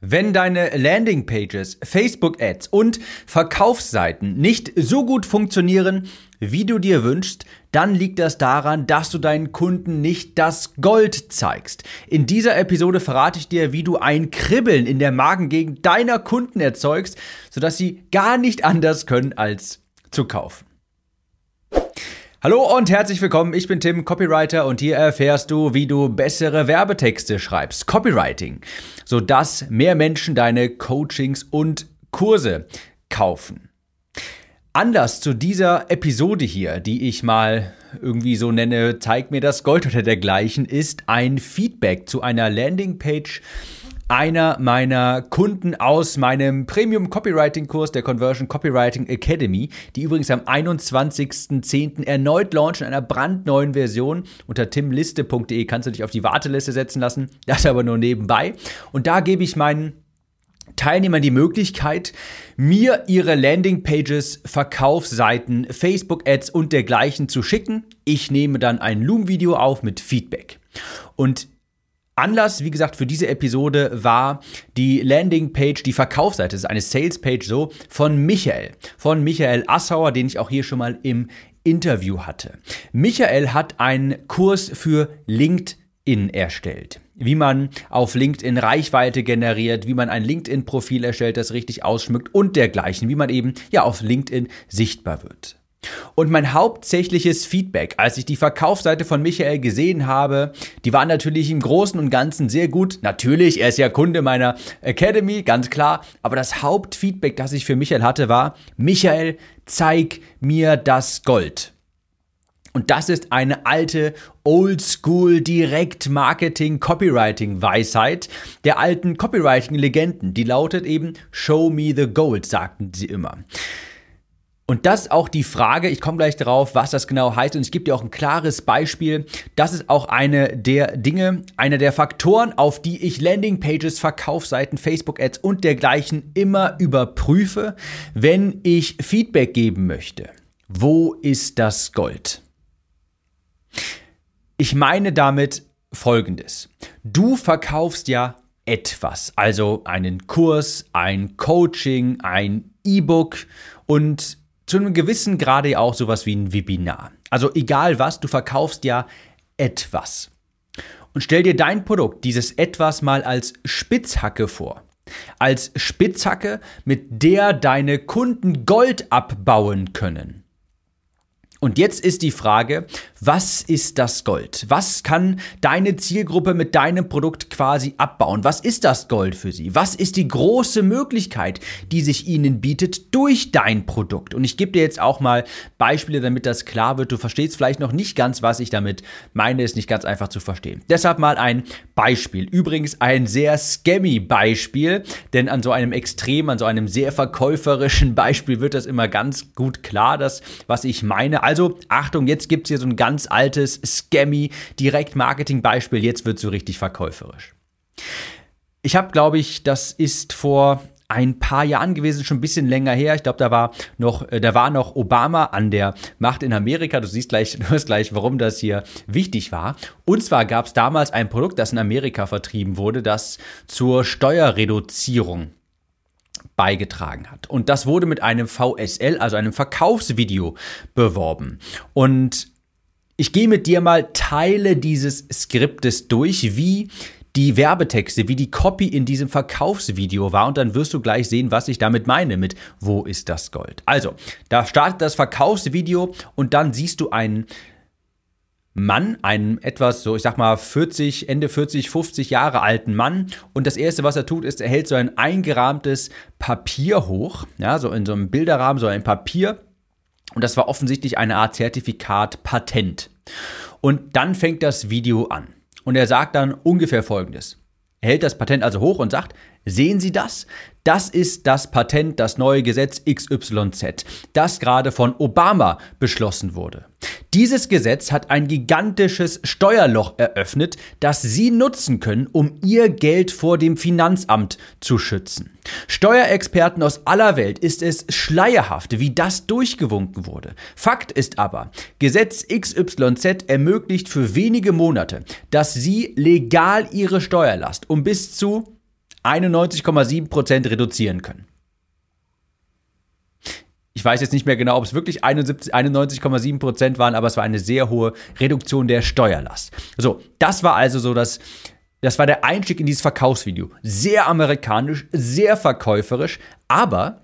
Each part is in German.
Wenn deine Landingpages, Facebook-Ads und Verkaufsseiten nicht so gut funktionieren, wie du dir wünschst, dann liegt das daran, dass du deinen Kunden nicht das Gold zeigst. In dieser Episode verrate ich dir, wie du ein Kribbeln in der Magengegend deiner Kunden erzeugst, sodass sie gar nicht anders können als zu kaufen. Hallo und herzlich willkommen, ich bin Tim, Copywriter und hier erfährst du, wie du bessere Werbetexte schreibst, Copywriting, sodass mehr Menschen deine Coachings und Kurse kaufen. Anlass zu dieser Episode hier, die ich mal irgendwie so nenne, zeig mir das Gold oder dergleichen, ist ein Feedback zu einer Landingpage, einer meiner Kunden aus meinem Premium Copywriting Kurs der Conversion Copywriting Academy, die übrigens am 21.10. erneut launchen in einer brandneuen Version. Unter timliste.de kannst du dich auf die Warteliste setzen lassen. Das aber nur nebenbei. Und da gebe ich meinen Teilnehmern die Möglichkeit, mir ihre Landingpages, Verkaufsseiten, Facebook-Ads und dergleichen zu schicken. Ich nehme dann ein Loom-Video auf mit Feedback. Und Anlass, wie gesagt, für diese Episode war die Landingpage, die Verkaufsseite, das ist eine Salespage so, von Michael. Von Michael Assauer, den ich auch hier schon mal im Interview hatte. Michael hat einen Kurs für LinkedIn erstellt. Wie man auf LinkedIn Reichweite generiert, wie man ein LinkedIn-Profil erstellt, das richtig ausschmückt und dergleichen, wie man eben ja auf LinkedIn sichtbar wird. Und mein hauptsächliches Feedback, als ich die Verkaufsseite von Michael gesehen habe, die war natürlich im Großen und Ganzen sehr gut. Natürlich, er ist ja Kunde meiner Academy, ganz klar. Aber das Hauptfeedback, das ich für Michael hatte, war, Michael, zeig mir das Gold. Und das ist eine alte Oldschool Direkt Marketing Copywriting Weisheit der alten Copywriting Legenden. Die lautet eben Show me the gold, sagten sie immer. Und das auch die Frage, ich komme gleich darauf, was das genau heißt und ich gebe dir auch ein klares Beispiel. Das ist auch eine der Dinge, einer der Faktoren, auf die ich Landingpages, Verkaufsseiten, Facebook-Ads und dergleichen immer überprüfe, wenn ich Feedback geben möchte. Wo ist das Gold? Ich meine damit Folgendes. Du verkaufst ja etwas, also einen Kurs, ein Coaching, ein E-Book und zu einem gewissen Grade auch sowas wie ein Webinar. Also egal was, du verkaufst ja etwas. Und stell dir dein Produkt, dieses etwas mal als Spitzhacke vor. Als Spitzhacke, mit der deine Kunden Gold abbauen können. Und jetzt ist die Frage, was ist das Gold? Was kann deine Zielgruppe mit deinem Produkt quasi abbauen? Was ist das Gold für sie? Was ist die große Möglichkeit, die sich ihnen bietet durch dein Produkt? Und ich gebe dir jetzt auch mal Beispiele, damit das klar wird. Du verstehst vielleicht noch nicht ganz, was ich damit meine, ist nicht ganz einfach zu verstehen. Deshalb mal ein Beispiel. Übrigens ein sehr scammy Beispiel, denn an so einem extrem, an so einem sehr verkäuferischen Beispiel wird das immer ganz gut klar, das, was ich meine. Also, Achtung, jetzt gibt es hier so ein ganz altes, scammy Direktmarketing-Beispiel. Jetzt wird so richtig verkäuferisch. Ich habe, glaube ich, das ist vor ein paar Jahren gewesen, schon ein bisschen länger her. Ich glaube, da war noch, äh, da war noch Obama an der Macht in Amerika. Du siehst gleich, du hörst gleich, warum das hier wichtig war. Und zwar gab es damals ein Produkt, das in Amerika vertrieben wurde, das zur Steuerreduzierung beigetragen hat. Und das wurde mit einem VSL, also einem Verkaufsvideo, beworben. Und ich gehe mit dir mal Teile dieses Skriptes durch, wie die Werbetexte, wie die Copy in diesem Verkaufsvideo war und dann wirst du gleich sehen, was ich damit meine mit Wo ist das Gold? Also, da startet das Verkaufsvideo und dann siehst du einen Mann, einen etwas so, ich sag mal 40, Ende 40, 50 Jahre alten Mann und das erste, was er tut, ist, er hält so ein eingerahmtes Papier hoch, ja, so in so einem Bilderrahmen, so ein Papier und das war offensichtlich eine Art Zertifikat Patent. Und dann fängt das Video an und er sagt dann ungefähr Folgendes. Er hält das Patent also hoch und sagt, sehen Sie das? Das ist das Patent, das neue Gesetz XYZ, das gerade von Obama beschlossen wurde. Dieses Gesetz hat ein gigantisches Steuerloch eröffnet, das Sie nutzen können, um Ihr Geld vor dem Finanzamt zu schützen. Steuerexperten aus aller Welt ist es schleierhaft, wie das durchgewunken wurde. Fakt ist aber, Gesetz XYZ ermöglicht für wenige Monate, dass Sie legal Ihre Steuerlast um bis zu 91,7% reduzieren können. Ich weiß jetzt nicht mehr genau, ob es wirklich 91,7% waren, aber es war eine sehr hohe Reduktion der Steuerlast. So, das war also so das, das war der Einstieg in dieses Verkaufsvideo. Sehr amerikanisch, sehr verkäuferisch, aber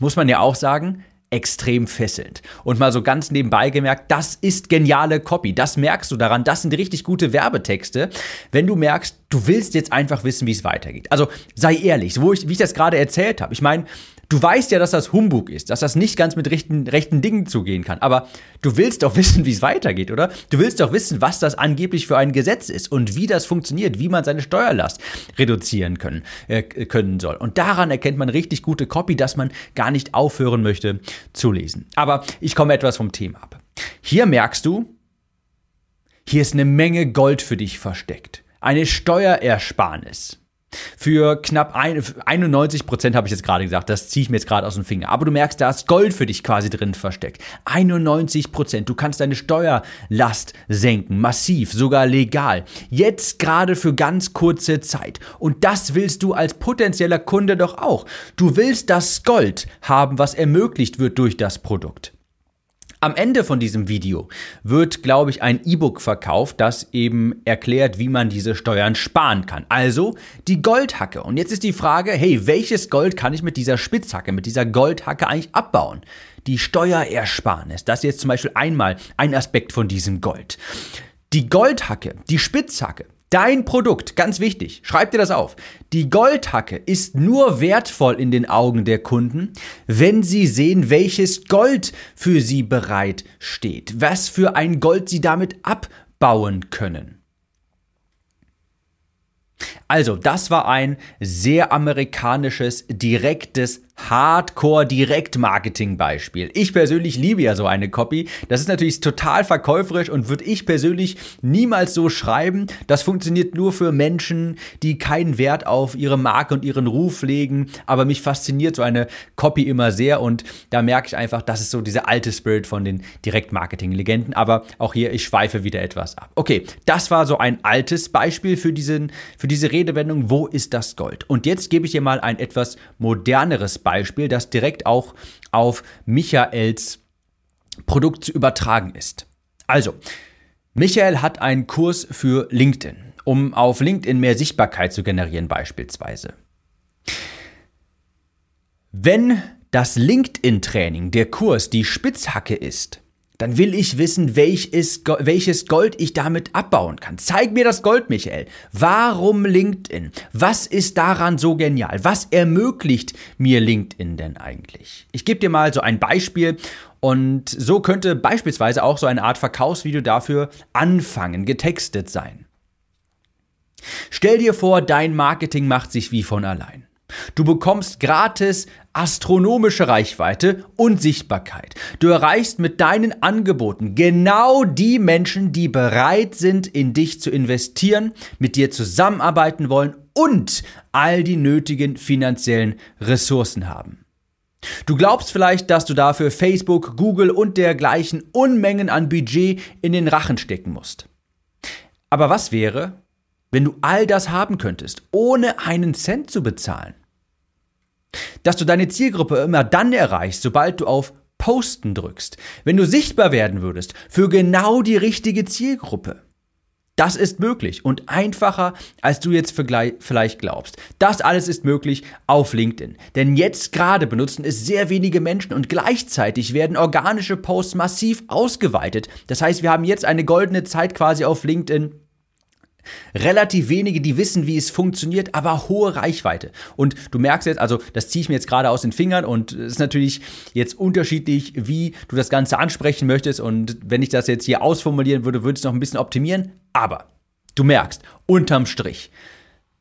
muss man ja auch sagen, extrem fesselnd. Und mal so ganz nebenbei gemerkt, das ist geniale Copy. Das merkst du daran. Das sind richtig gute Werbetexte. Wenn du merkst, du willst jetzt einfach wissen, wie es weitergeht. Also sei ehrlich, wo ich, wie ich das gerade erzählt habe. Ich meine, Du weißt ja, dass das Humbug ist, dass das nicht ganz mit rechten, rechten Dingen zugehen kann. Aber du willst doch wissen, wie es weitergeht, oder? Du willst doch wissen, was das angeblich für ein Gesetz ist und wie das funktioniert, wie man seine Steuerlast reduzieren können, äh, können soll. Und daran erkennt man richtig gute Copy, dass man gar nicht aufhören möchte zu lesen. Aber ich komme etwas vom Thema ab. Hier merkst du, hier ist eine Menge Gold für dich versteckt. Eine Steuerersparnis. Für knapp ein, 91 Prozent habe ich jetzt gerade gesagt, das ziehe ich mir jetzt gerade aus dem Finger. Aber du merkst, da ist Gold für dich quasi drin versteckt. 91 Prozent. Du kannst deine Steuerlast senken, massiv, sogar legal. Jetzt gerade für ganz kurze Zeit. Und das willst du als potenzieller Kunde doch auch. Du willst das Gold haben, was ermöglicht wird durch das Produkt. Am Ende von diesem Video wird, glaube ich, ein E-Book verkauft, das eben erklärt, wie man diese Steuern sparen kann. Also die Goldhacke. Und jetzt ist die Frage, hey, welches Gold kann ich mit dieser Spitzhacke, mit dieser Goldhacke eigentlich abbauen? Die Steuerersparnis. Das ist jetzt zum Beispiel einmal ein Aspekt von diesem Gold. Die Goldhacke, die Spitzhacke, Dein Produkt, ganz wichtig, schreib dir das auf. Die Goldhacke ist nur wertvoll in den Augen der Kunden, wenn sie sehen, welches Gold für sie bereit steht, was für ein Gold sie damit abbauen können. Also, das war ein sehr amerikanisches, direktes, Hardcore-Direkt-Marketing-Beispiel. Ich persönlich liebe ja so eine Copy. Das ist natürlich total verkäuferisch und würde ich persönlich niemals so schreiben. Das funktioniert nur für Menschen, die keinen Wert auf ihre Marke und ihren Ruf legen. Aber mich fasziniert so eine Copy immer sehr und da merke ich einfach, das ist so dieser alte Spirit von den Direkt-Marketing-Legenden. Aber auch hier, ich schweife wieder etwas ab. Okay, das war so ein altes Beispiel für, diesen, für diese Redewendung, wo ist das Gold? Und jetzt gebe ich dir mal ein etwas moderneres Beispiel, das direkt auch auf Michaels Produkt zu übertragen ist. Also, Michael hat einen Kurs für LinkedIn, um auf LinkedIn mehr Sichtbarkeit zu generieren beispielsweise. Wenn das LinkedIn-Training, der Kurs, die Spitzhacke ist, dann will ich wissen, welches, Gold ich damit abbauen kann. Zeig mir das Gold, Michael. Warum LinkedIn? Was ist daran so genial? Was ermöglicht mir LinkedIn denn eigentlich? Ich gebe dir mal so ein Beispiel und so könnte beispielsweise auch so eine Art Verkaufsvideo dafür anfangen, getextet sein. Stell dir vor, dein Marketing macht sich wie von allein. Du bekommst gratis astronomische Reichweite und Sichtbarkeit. Du erreichst mit deinen Angeboten genau die Menschen, die bereit sind, in dich zu investieren, mit dir zusammenarbeiten wollen und all die nötigen finanziellen Ressourcen haben. Du glaubst vielleicht, dass du dafür Facebook, Google und dergleichen Unmengen an Budget in den Rachen stecken musst. Aber was wäre, wenn du all das haben könntest, ohne einen Cent zu bezahlen? Dass du deine Zielgruppe immer dann erreichst, sobald du auf Posten drückst, wenn du sichtbar werden würdest für genau die richtige Zielgruppe. Das ist möglich und einfacher, als du jetzt vielleicht glaubst. Das alles ist möglich auf LinkedIn. Denn jetzt gerade benutzen es sehr wenige Menschen und gleichzeitig werden organische Posts massiv ausgeweitet. Das heißt, wir haben jetzt eine goldene Zeit quasi auf LinkedIn, Relativ wenige, die wissen, wie es funktioniert, aber hohe Reichweite. Und du merkst jetzt, also das ziehe ich mir jetzt gerade aus den Fingern und es ist natürlich jetzt unterschiedlich, wie du das Ganze ansprechen möchtest. Und wenn ich das jetzt hier ausformulieren würde, würde es noch ein bisschen optimieren. Aber du merkst, unterm Strich,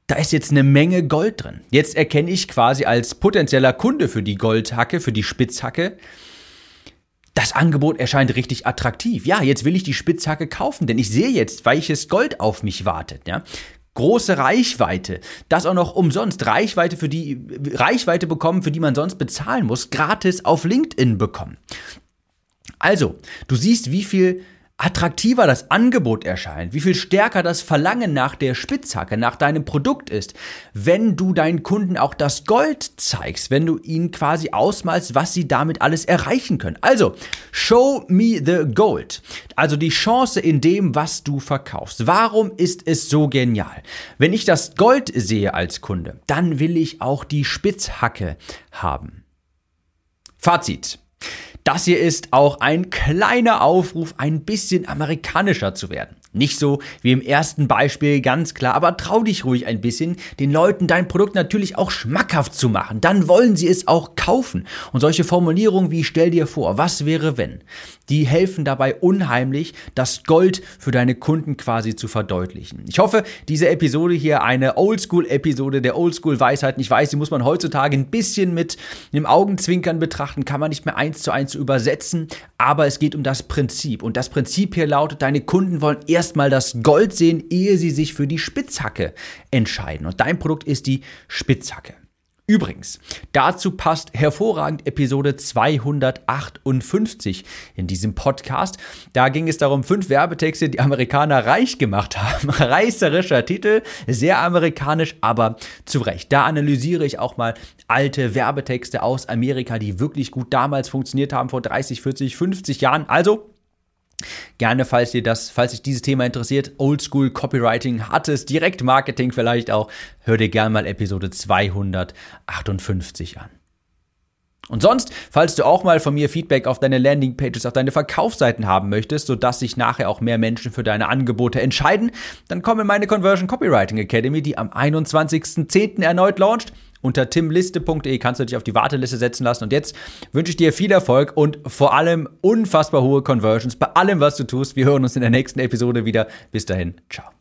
da ist jetzt eine Menge Gold drin. Jetzt erkenne ich quasi als potenzieller Kunde für die Goldhacke, für die Spitzhacke, das Angebot erscheint richtig attraktiv. Ja, jetzt will ich die Spitzhacke kaufen, denn ich sehe jetzt, welches Gold auf mich wartet. Ja? Große Reichweite, das auch noch umsonst. Reichweite, für die, Reichweite bekommen, für die man sonst bezahlen muss, gratis auf LinkedIn bekommen. Also, du siehst, wie viel attraktiver das Angebot erscheint, wie viel stärker das Verlangen nach der Spitzhacke, nach deinem Produkt ist, wenn du deinen Kunden auch das Gold zeigst, wenn du ihnen quasi ausmalst, was sie damit alles erreichen können. Also, show me the gold. Also die Chance in dem, was du verkaufst. Warum ist es so genial? Wenn ich das Gold sehe als Kunde, dann will ich auch die Spitzhacke haben. Fazit. Das hier ist auch ein kleiner Aufruf, ein bisschen amerikanischer zu werden. Nicht so wie im ersten Beispiel, ganz klar, aber trau dich ruhig ein bisschen, den Leuten dein Produkt natürlich auch schmackhaft zu machen. Dann wollen sie es auch kaufen. Und solche Formulierungen wie stell dir vor, was wäre wenn, die helfen dabei unheimlich, das Gold für deine Kunden quasi zu verdeutlichen. Ich hoffe, diese Episode hier eine Oldschool-Episode der Oldschool-Weisheiten. Ich weiß, die muss man heutzutage ein bisschen mit einem Augenzwinkern betrachten, kann man nicht mehr eins zu eins übersetzen, aber es geht um das Prinzip. Und das Prinzip hier lautet, deine Kunden wollen erst erstmal das Gold sehen, ehe sie sich für die Spitzhacke entscheiden. Und dein Produkt ist die Spitzhacke. Übrigens, dazu passt hervorragend Episode 258 in diesem Podcast. Da ging es darum, fünf Werbetexte, die Amerikaner reich gemacht haben. Reißerischer Titel, sehr amerikanisch, aber zu Recht. Da analysiere ich auch mal alte Werbetexte aus Amerika, die wirklich gut damals funktioniert haben, vor 30, 40, 50 Jahren. Also Gerne, falls dir das, falls dich dieses Thema interessiert, Oldschool Copywriting, hartes Direktmarketing vielleicht auch, hör dir gerne mal Episode 258 an. Und sonst, falls du auch mal von mir Feedback auf deine Landingpages, auf deine Verkaufsseiten haben möchtest, sodass sich nachher auch mehr Menschen für deine Angebote entscheiden, dann komm in meine Conversion Copywriting Academy, die am 21.10. erneut launcht. Unter timliste.de kannst du dich auf die Warteliste setzen lassen. Und jetzt wünsche ich dir viel Erfolg und vor allem unfassbar hohe Conversions bei allem, was du tust. Wir hören uns in der nächsten Episode wieder. Bis dahin, ciao.